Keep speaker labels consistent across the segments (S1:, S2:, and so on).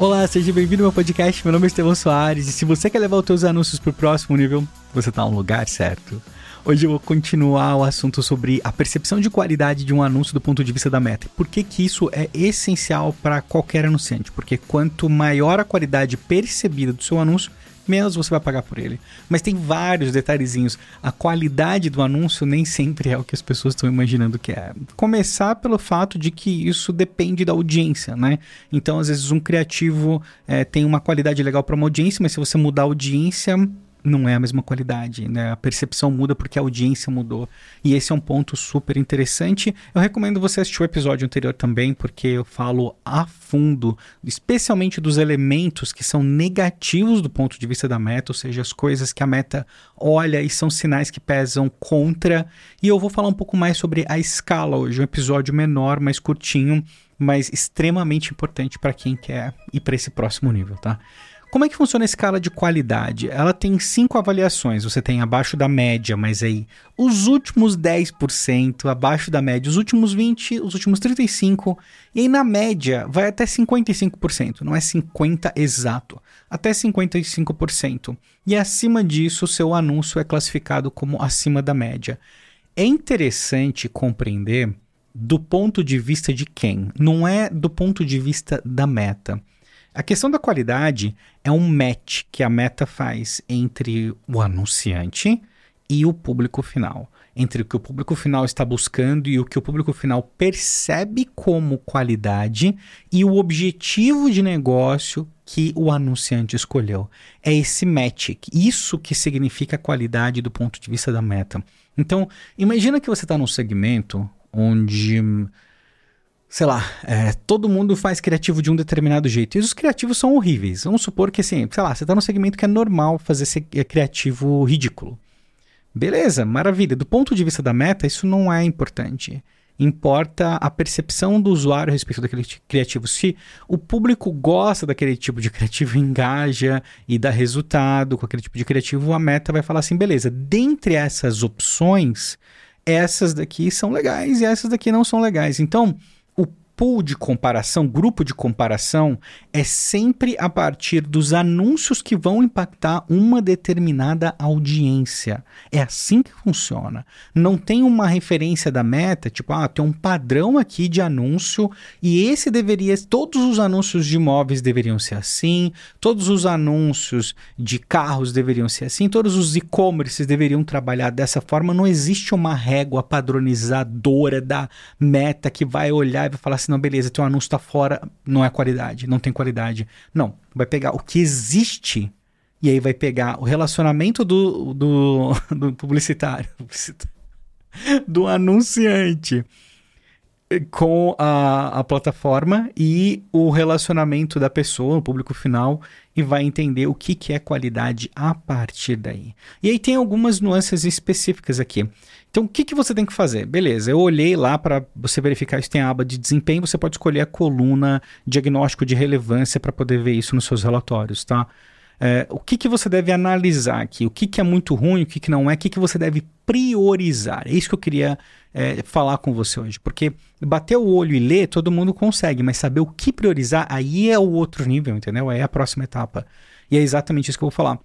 S1: Olá, seja bem-vindo ao meu podcast. Meu nome é Estevão Soares e se você quer levar os seus anúncios para o próximo nível, você está no lugar certo. Hoje eu vou continuar o assunto sobre a percepção de qualidade de um anúncio do ponto de vista da meta. Por que, que isso é essencial para qualquer anunciante? Porque quanto maior a qualidade percebida do seu anúncio, menos você vai pagar por ele. Mas tem vários detalhezinhos. A qualidade do anúncio nem sempre é o que as pessoas estão imaginando que é. Começar pelo fato de que isso depende da audiência, né? Então, às vezes, um criativo é, tem uma qualidade legal para uma audiência, mas se você mudar a audiência, não é a mesma qualidade, né? A percepção muda porque a audiência mudou. E esse é um ponto super interessante. Eu recomendo você assistir o episódio anterior também, porque eu falo a fundo, especialmente dos elementos que são negativos do ponto de vista da meta, ou seja, as coisas que a meta olha e são sinais que pesam contra. E eu vou falar um pouco mais sobre a escala hoje, um episódio menor, mais curtinho, mas extremamente importante para quem quer ir para esse próximo nível, tá? Como é que funciona a escala de qualidade? Ela tem cinco avaliações. Você tem abaixo da média, mas aí os últimos 10%, abaixo da média, os últimos 20%, os últimos 35%, e aí na média vai até 55%. Não é 50% exato, até 55%. E acima disso, o seu anúncio é classificado como acima da média. É interessante compreender do ponto de vista de quem, não é do ponto de vista da meta. A questão da qualidade é um match que a meta faz entre o anunciante e o público final. Entre o que o público final está buscando e o que o público final percebe como qualidade e o objetivo de negócio que o anunciante escolheu. É esse match, isso que significa qualidade do ponto de vista da meta. Então, imagina que você está num segmento onde sei lá, é, todo mundo faz criativo de um determinado jeito. E os criativos são horríveis. Vamos supor que, assim, sei lá, você está num segmento que é normal fazer esse é, criativo ridículo. Beleza, maravilha. Do ponto de vista da meta, isso não é importante. Importa a percepção do usuário a respeito daquele criativo. Se o público gosta daquele tipo de criativo, engaja e dá resultado com aquele tipo de criativo, a meta vai falar assim: beleza, dentre essas opções, essas daqui são legais e essas daqui não são legais. Então, pool de comparação, grupo de comparação, é sempre a partir dos anúncios que vão impactar uma determinada audiência. É assim que funciona. Não tem uma referência da meta, tipo, ah, tem um padrão aqui de anúncio e esse deveria, todos os anúncios de imóveis deveriam ser assim, todos os anúncios de carros deveriam ser assim, todos os e-commerces deveriam trabalhar dessa forma. Não existe uma régua padronizadora da meta que vai olhar e vai falar assim, assim, não, beleza, teu anúncio está fora, não é qualidade, não tem qualidade. Não, vai pegar o que existe e aí vai pegar o relacionamento do, do, do publicitário, do anunciante com a, a plataforma e o relacionamento da pessoa, o público final, e vai entender o que, que é qualidade a partir daí. E aí tem algumas nuances específicas aqui. Então, o que, que você tem que fazer? Beleza, eu olhei lá para você verificar se tem a aba de desempenho, você pode escolher a coluna diagnóstico de relevância para poder ver isso nos seus relatórios, tá? É, o que, que você deve analisar aqui? O que, que é muito ruim, o que, que não é? O que, que você deve priorizar? É isso que eu queria é, falar com você hoje. Porque bater o olho e ler, todo mundo consegue, mas saber o que priorizar, aí é o outro nível, entendeu? Aí é a próxima etapa. E é exatamente isso que eu vou falar.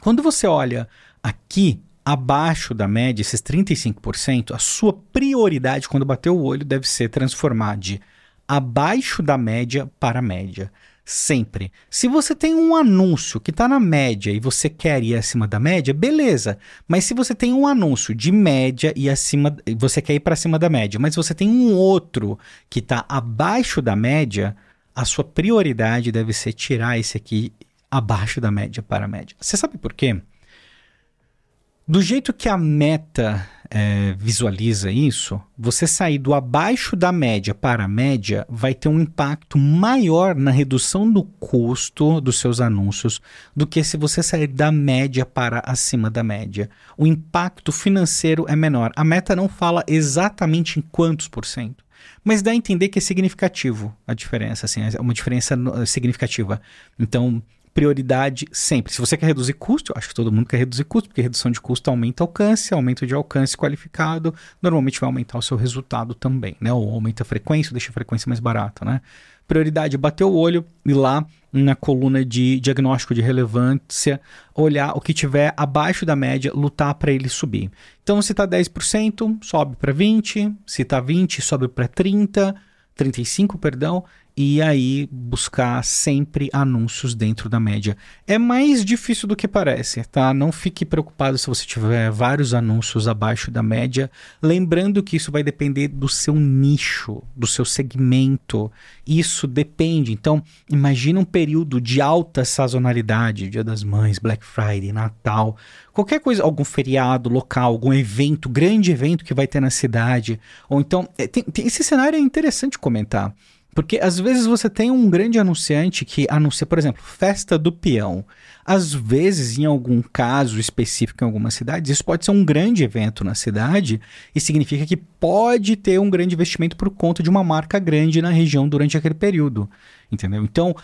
S1: Quando você olha aqui abaixo da média, esses 35%, a sua prioridade quando bater o olho deve ser transformar de abaixo da média para a média. Sempre. Se você tem um anúncio que está na média e você quer ir acima da média, beleza. Mas se você tem um anúncio de média e acima, você quer ir para cima da média, mas você tem um outro que está abaixo da média, a sua prioridade deve ser tirar esse aqui abaixo da média para a média. Você sabe por quê? Do jeito que a meta é, visualiza isso, você sair do abaixo da média para a média vai ter um impacto maior na redução do custo dos seus anúncios do que se você sair da média para acima da média. O impacto financeiro é menor. A meta não fala exatamente em quantos por cento, mas dá a entender que é significativo a diferença, assim, é uma diferença significativa. Então, prioridade sempre. Se você quer reduzir custo, eu acho que todo mundo quer reduzir custo, porque redução de custo aumenta alcance, aumento de alcance qualificado, normalmente vai aumentar o seu resultado também, né? Ou aumenta a frequência, deixa a frequência mais barata, né? Prioridade, bater o olho e lá na coluna de diagnóstico de relevância, olhar o que tiver abaixo da média, lutar para ele subir. Então, se está 10%, sobe para 20%, se está 20%, sobe para 30%, 35%, perdão, e aí buscar sempre anúncios dentro da média. É mais difícil do que parece, tá? Não fique preocupado se você tiver vários anúncios abaixo da média, lembrando que isso vai depender do seu nicho, do seu segmento. Isso depende. Então, imagine um período de alta sazonalidade, Dia das Mães, Black Friday, Natal, qualquer coisa, algum feriado local, algum evento, grande evento que vai ter na cidade, ou então, é, tem, tem, esse cenário é interessante comentar. Porque às vezes você tem um grande anunciante que anuncia, por exemplo, festa do peão. Às vezes, em algum caso específico em algumas cidades, isso pode ser um grande evento na cidade e significa que pode ter um grande investimento por conta de uma marca grande na região durante aquele período. Entendeu? Então,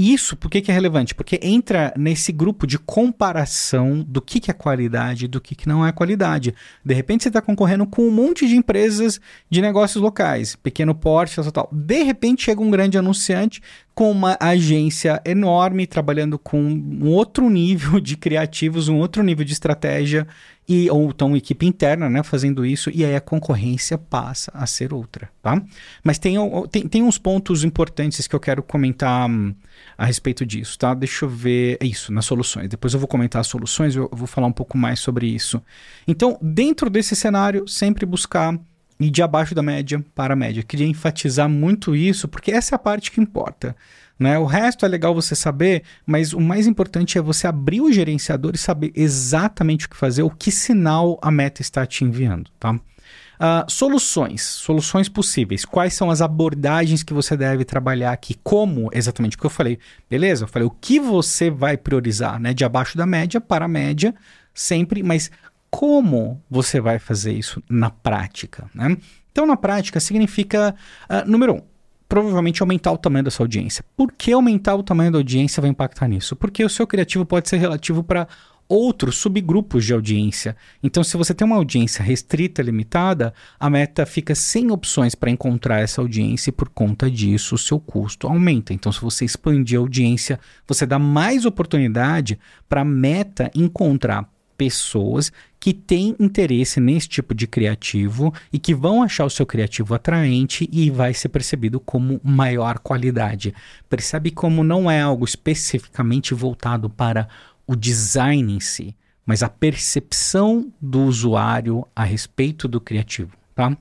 S1: isso, por que, que, é relevante? Porque entra nesse grupo de comparação do que, que é qualidade do que, que não é qualidade. De repente você está concorrendo com um monte de empresas de negócios locais, pequeno porte, tal, tal. De repente chega um grande anunciante com uma agência enorme, trabalhando com um outro nível de criativos, um outro nível de estratégia, e, ou então equipe interna, né, fazendo isso, e aí a concorrência passa a ser outra, tá? Mas tem, tem, tem uns pontos importantes que eu quero comentar hum, a respeito disso, tá? Deixa eu ver, é isso, nas soluções. Depois eu vou comentar as soluções, eu, eu vou falar um pouco mais sobre isso. Então, dentro desse cenário, sempre buscar e de abaixo da média para a média. Queria enfatizar muito isso, porque essa é a parte que importa. Né? O resto é legal você saber, mas o mais importante é você abrir o gerenciador e saber exatamente o que fazer, o que sinal a meta está te enviando. Tá? Uh, soluções, soluções possíveis. Quais são as abordagens que você deve trabalhar aqui? Como exatamente? Porque eu falei, beleza, eu falei o que você vai priorizar, né? De abaixo da média para a média, sempre, mas como você vai fazer isso na prática. Né? Então, na prática, significa, uh, número um, provavelmente aumentar o tamanho da sua audiência. Por que aumentar o tamanho da audiência vai impactar nisso? Porque o seu criativo pode ser relativo para outros subgrupos de audiência. Então, se você tem uma audiência restrita, limitada, a meta fica sem opções para encontrar essa audiência e por conta disso o seu custo aumenta. Então, se você expandir a audiência, você dá mais oportunidade para a meta encontrar pessoas que têm interesse nesse tipo de criativo e que vão achar o seu criativo atraente e vai ser percebido como maior qualidade. Percebe como não é algo especificamente voltado para o design em si, mas a percepção do usuário a respeito do criativo, tá?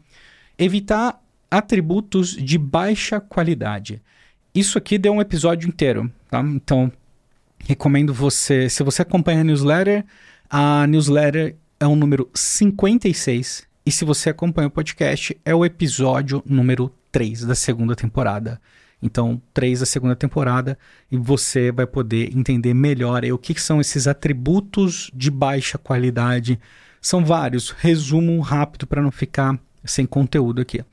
S1: Evitar atributos de baixa qualidade. Isso aqui deu um episódio inteiro, tá? Então, recomendo você, se você acompanha a newsletter, a newsletter é o número 56 e se você acompanha o podcast, é o episódio número 3 da segunda temporada. Então, 3 da segunda temporada e você vai poder entender melhor aí, o que são esses atributos de baixa qualidade. São vários, resumo rápido para não ficar sem conteúdo aqui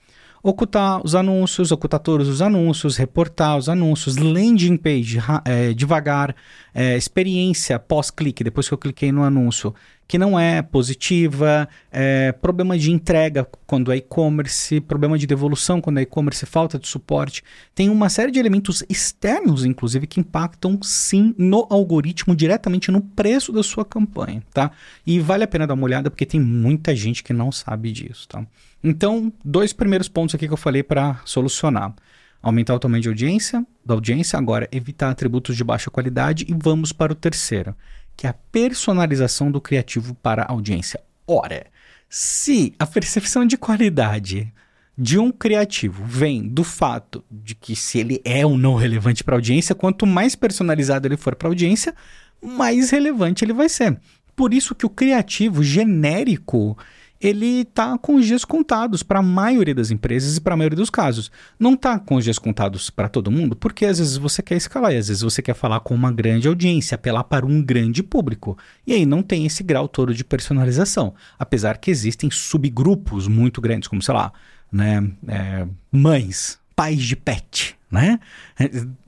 S1: ocultar os anúncios, ocultar todos os anúncios, reportar os anúncios, landing page é, devagar, é, experiência pós-clique, depois que eu cliquei no anúncio, que não é positiva, é, problema de entrega quando é e-commerce, problema de devolução quando é e-commerce, falta de suporte. Tem uma série de elementos externos, inclusive, que impactam sim no algoritmo, diretamente no preço da sua campanha, tá? E vale a pena dar uma olhada porque tem muita gente que não sabe disso, tá? Então, dois primeiros pontos aqui que eu falei para solucionar. Aumentar o tamanho de audiência, da audiência, agora evitar atributos de baixa qualidade e vamos para o terceiro, que é a personalização do criativo para a audiência. Ora, se a percepção de qualidade de um criativo vem do fato de que se ele é ou não relevante para a audiência, quanto mais personalizado ele for para a audiência, mais relevante ele vai ser. Por isso que o criativo genérico ele está com os dias contados para a maioria das empresas e para a maioria dos casos. Não está com os dias contados para todo mundo, porque às vezes você quer escalar e às vezes você quer falar com uma grande audiência, apelar para um grande público. E aí não tem esse grau todo de personalização. Apesar que existem subgrupos muito grandes, como sei lá, né, é, mães, pais de pet, né?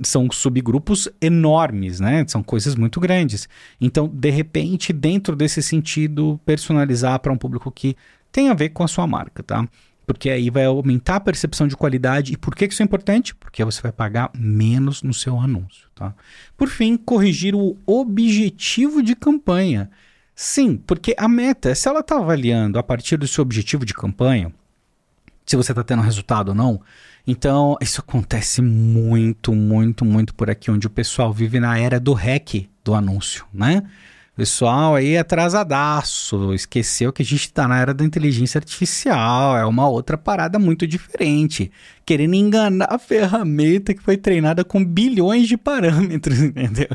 S1: São subgrupos enormes, né? São coisas muito grandes. Então, de repente, dentro desse sentido, personalizar para um público que tem a ver com a sua marca, tá? Porque aí vai aumentar a percepção de qualidade. E por que isso é importante? Porque você vai pagar menos no seu anúncio, tá? Por fim, corrigir o objetivo de campanha. Sim, porque a meta, se ela está avaliando a partir do seu objetivo de campanha, se você está tendo resultado ou não, então, isso acontece muito, muito, muito por aqui, onde o pessoal vive na era do hack do anúncio, né? pessoal aí é atrasadaço, esqueceu que a gente está na era da inteligência artificial, é uma outra parada muito diferente, querendo enganar a ferramenta que foi treinada com bilhões de parâmetros, entendeu?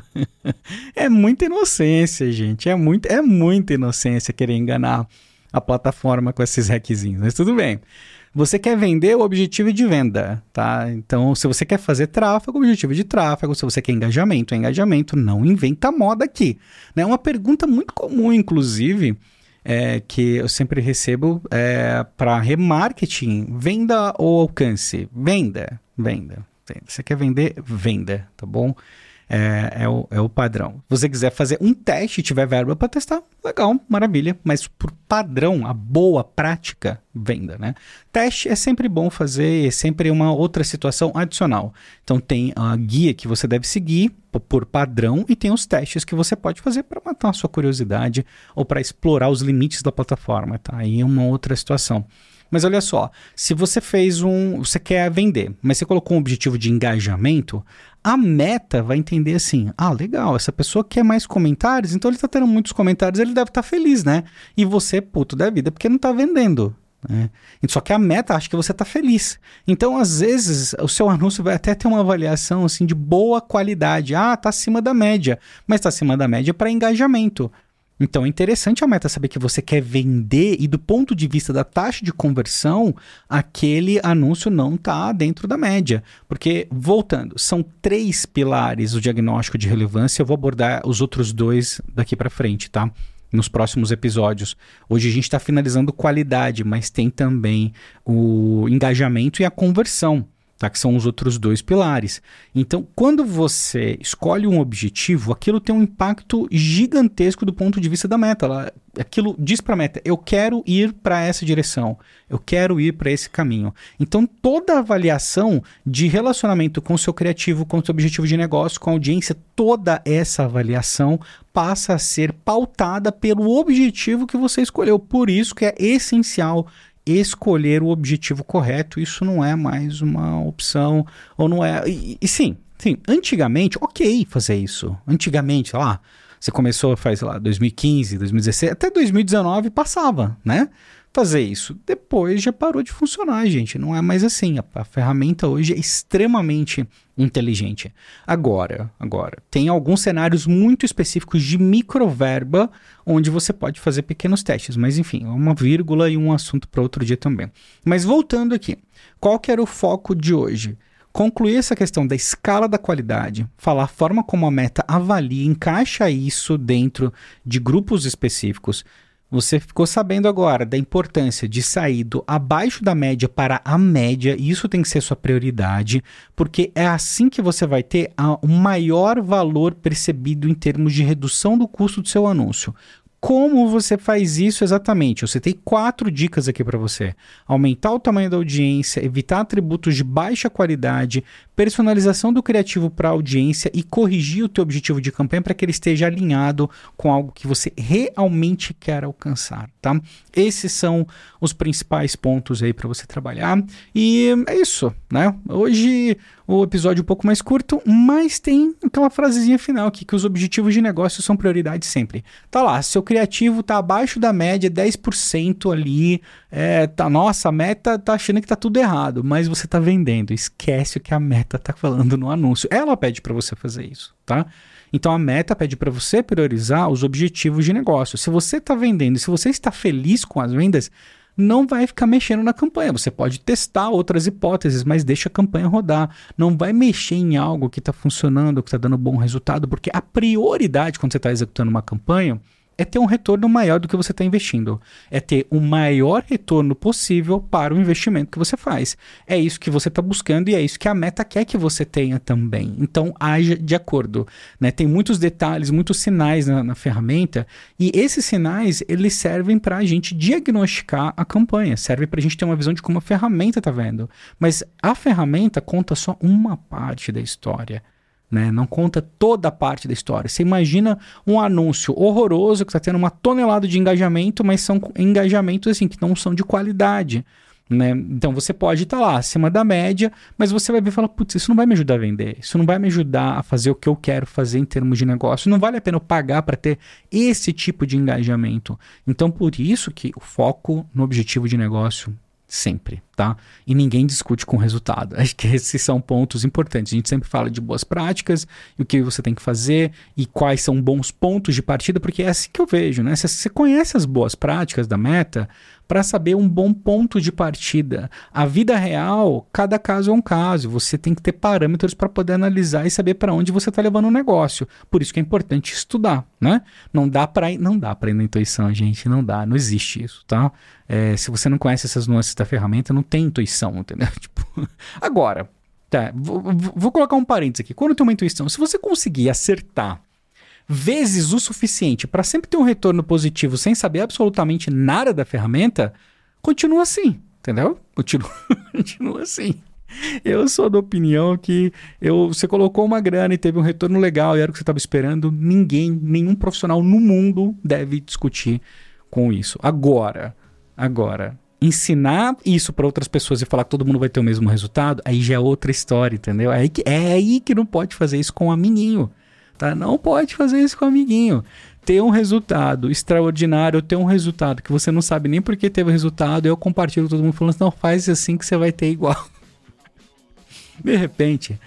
S1: É muita inocência, gente, é, muito, é muita inocência querer enganar a plataforma com esses hackzinhos, mas tudo bem. Você quer vender o objetivo de venda, tá? Então, se você quer fazer tráfego, objetivo de tráfego. Se você quer engajamento, é engajamento. Não inventa moda aqui. É né? uma pergunta muito comum, inclusive, é, que eu sempre recebo é, para remarketing: venda ou alcance? Venda, venda. Você quer vender? Venda, tá bom? É, é, o, é o padrão. Se você quiser fazer um teste e tiver verba para testar, legal, maravilha. Mas por padrão, a boa prática, venda, né? Teste é sempre bom fazer, é sempre uma outra situação adicional. Então tem a guia que você deve seguir por padrão e tem os testes que você pode fazer para matar a sua curiosidade ou para explorar os limites da plataforma, tá? Aí é uma outra situação. Mas olha só, se você fez um. Você quer vender, mas você colocou um objetivo de engajamento, a meta vai entender assim: ah, legal, essa pessoa quer mais comentários, então ele está tendo muitos comentários, ele deve estar tá feliz, né? E você, puto da vida, porque não está vendendo. Né? Só que a meta acha que você está feliz. Então, às vezes, o seu anúncio vai até ter uma avaliação assim de boa qualidade. Ah, está acima da média, mas está acima da média para engajamento. Então é interessante a meta saber que você quer vender e do ponto de vista da taxa de conversão, aquele anúncio não está dentro da média. Porque, voltando, são três pilares o diagnóstico de relevância. Eu vou abordar os outros dois daqui para frente, tá? Nos próximos episódios. Hoje a gente está finalizando qualidade, mas tem também o engajamento e a conversão tá? que são os outros dois pilares. Então, quando você escolhe um objetivo, aquilo tem um impacto gigantesco do ponto de vista da meta. Ela, aquilo diz para a meta: eu quero ir para essa direção, eu quero ir para esse caminho. Então, toda avaliação de relacionamento com o seu criativo, com o seu objetivo de negócio, com a audiência, toda essa avaliação passa a ser pautada pelo objetivo que você escolheu. Por isso que é essencial escolher o objetivo correto, isso não é mais uma opção, ou não é. E, e sim, sim, antigamente, ok fazer isso. Antigamente, lá, você começou faz, sei lá, 2015, 2016, até 2019 passava, né? Fazer isso. Depois já parou de funcionar, gente. Não é mais assim. A, a, ferramenta hoje é extremamente inteligente. Agora, agora, tem alguns cenários muito específicos de microverba onde você pode fazer pequenos testes. Mas enfim, uma vírgula e um assunto para outro dia também. Mas voltando aqui, qual que era o foco de hoje? concluir essa questão da escala da qualidade, falar a forma como a meta avalia, encaixa isso dentro de grupos específicos, você ficou sabendo agora da importância de sair do abaixo da média para a média, e isso tem que ser sua prioridade, porque é assim que você vai ter o maior valor percebido em termos de redução do custo do seu anúncio. Como você faz isso exatamente? Eu citei quatro dicas aqui para você: aumentar o tamanho da audiência, evitar atributos de baixa qualidade, personalização do criativo para a audiência e corrigir o teu objetivo de campanha para que ele esteja alinhado com algo que você realmente quer alcançar, tá? Esses são os principais pontos aí para você trabalhar. E é isso, né? Hoje o episódio é um pouco mais curto, mas tem aquela frasezinha final aqui que os objetivos de negócio são prioridade sempre. Tá lá, seu criativo tá abaixo da média, 10% ali, é, tá, nossa, a meta tá achando que tá tudo errado, mas você tá vendendo. Esquece o que a meta tá falando no anúncio. Ela pede para você fazer isso, tá? Então a meta pede para você priorizar os objetivos de negócio. Se você está vendendo, se você está feliz com as vendas, não vai ficar mexendo na campanha. Você pode testar outras hipóteses, mas deixa a campanha rodar. Não vai mexer em algo que está funcionando, que está dando bom resultado, porque a prioridade quando você está executando uma campanha é ter um retorno maior do que você está investindo. É ter o maior retorno possível para o investimento que você faz. É isso que você está buscando e é isso que a meta quer que você tenha também. Então, haja de acordo. Né? Tem muitos detalhes, muitos sinais na, na ferramenta e esses sinais eles servem para a gente diagnosticar a campanha, serve para a gente ter uma visão de como a ferramenta está vendo. Mas a ferramenta conta só uma parte da história. Né? Não conta toda a parte da história. Você imagina um anúncio horroroso que está tendo uma tonelada de engajamento, mas são engajamentos assim que não são de qualidade. Né? Então você pode estar tá lá acima da média, mas você vai ver e falar: putz, isso não vai me ajudar a vender, isso não vai me ajudar a fazer o que eu quero fazer em termos de negócio, não vale a pena eu pagar para ter esse tipo de engajamento. Então, por isso que o foco no objetivo de negócio sempre, tá? E ninguém discute com o resultado. Acho que esses são pontos importantes. A gente sempre fala de boas práticas e o que você tem que fazer e quais são bons pontos de partida, porque é assim que eu vejo, né? Você conhece as boas práticas da meta, para saber um bom ponto de partida. A vida real, cada caso é um caso. Você tem que ter parâmetros para poder analisar e saber para onde você está levando o negócio. Por isso que é importante estudar, né? Não dá para ir, não dá para ir na intuição, gente, não dá, não existe isso, tá? É, se você não conhece essas nuances da ferramenta, não tem intuição, entendeu? Tipo, agora, tá, vou, vou colocar um parênteses aqui. Quando tem uma intuição, se você conseguir acertar vezes o suficiente para sempre ter um retorno positivo sem saber absolutamente nada da ferramenta, continua assim, entendeu? Continua, continua assim. Eu sou da opinião que eu, você colocou uma grana e teve um retorno legal e era o que você estava esperando. Ninguém, nenhum profissional no mundo deve discutir com isso. Agora, agora, ensinar isso para outras pessoas e falar que todo mundo vai ter o mesmo resultado, aí já é outra história, entendeu? É aí que, é aí que não pode fazer isso com o amiguinho. Tá? Não pode fazer isso com o amiguinho. Ter um resultado extraordinário, ter um resultado que você não sabe nem por que teve resultado, eu compartilho com todo mundo falando, não faz assim que você vai ter igual. de repente,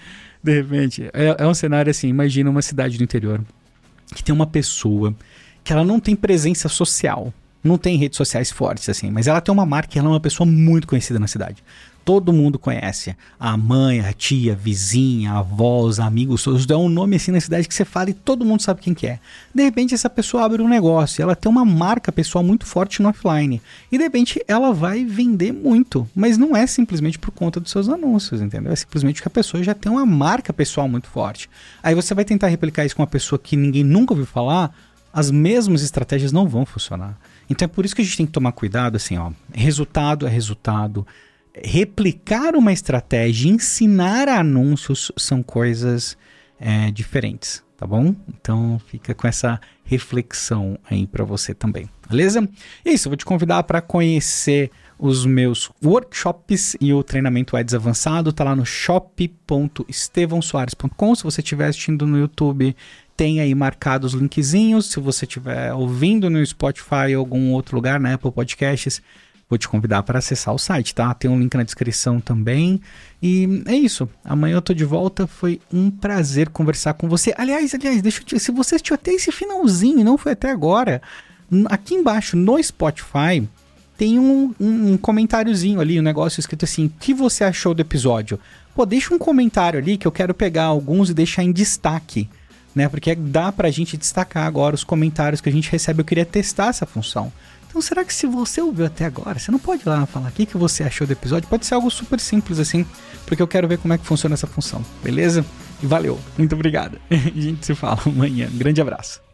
S1: de repente, é, é um cenário assim, imagina uma cidade do interior que tem uma pessoa que ela não tem presença social, não tem redes sociais fortes assim, mas ela tem uma marca, ela é uma pessoa muito conhecida na cidade todo mundo conhece. A mãe, a tia, a vizinha, a avó, os amigos, dão um nome assim na cidade que você fala e todo mundo sabe quem que é. De repente essa pessoa abre um negócio, ela tem uma marca pessoal muito forte no offline. E de repente ela vai vender muito, mas não é simplesmente por conta dos seus anúncios, entendeu? É simplesmente que a pessoa já tem uma marca pessoal muito forte. Aí você vai tentar replicar isso com uma pessoa que ninguém nunca ouviu falar, as mesmas estratégias não vão funcionar. Então é por isso que a gente tem que tomar cuidado, assim, ó. Resultado é resultado replicar uma estratégia, ensinar anúncios são coisas é, diferentes, tá bom? Então fica com essa reflexão aí para você também, beleza? Isso, eu vou te convidar para conhecer os meus workshops e o treinamento Ads avançado, tá lá no shop.estevãosoares.com. Se você estiver assistindo no YouTube, tem aí marcados os linkzinhos. Se você estiver ouvindo no Spotify ou algum outro lugar, na Apple Podcasts, vou te convidar para acessar o site, tá? Tem um link na descrição também. E é isso. Amanhã eu tô de volta. Foi um prazer conversar com você. Aliás, aliás, deixa eu te, se você assistiu até esse finalzinho e não foi até agora, aqui embaixo no Spotify tem um, um, um comentáriozinho ali, um negócio escrito assim: o que você achou do episódio? Pô, deixa um comentário ali que eu quero pegar alguns e deixar em destaque. Né, porque dá pra gente destacar agora os comentários que a gente recebe. Eu queria testar essa função. Então, será que se você ouviu até agora, você não pode ir lá falar o que, que você achou do episódio? Pode ser algo super simples assim, porque eu quero ver como é que funciona essa função, beleza? E valeu, muito obrigado. a gente se fala amanhã. Um grande abraço.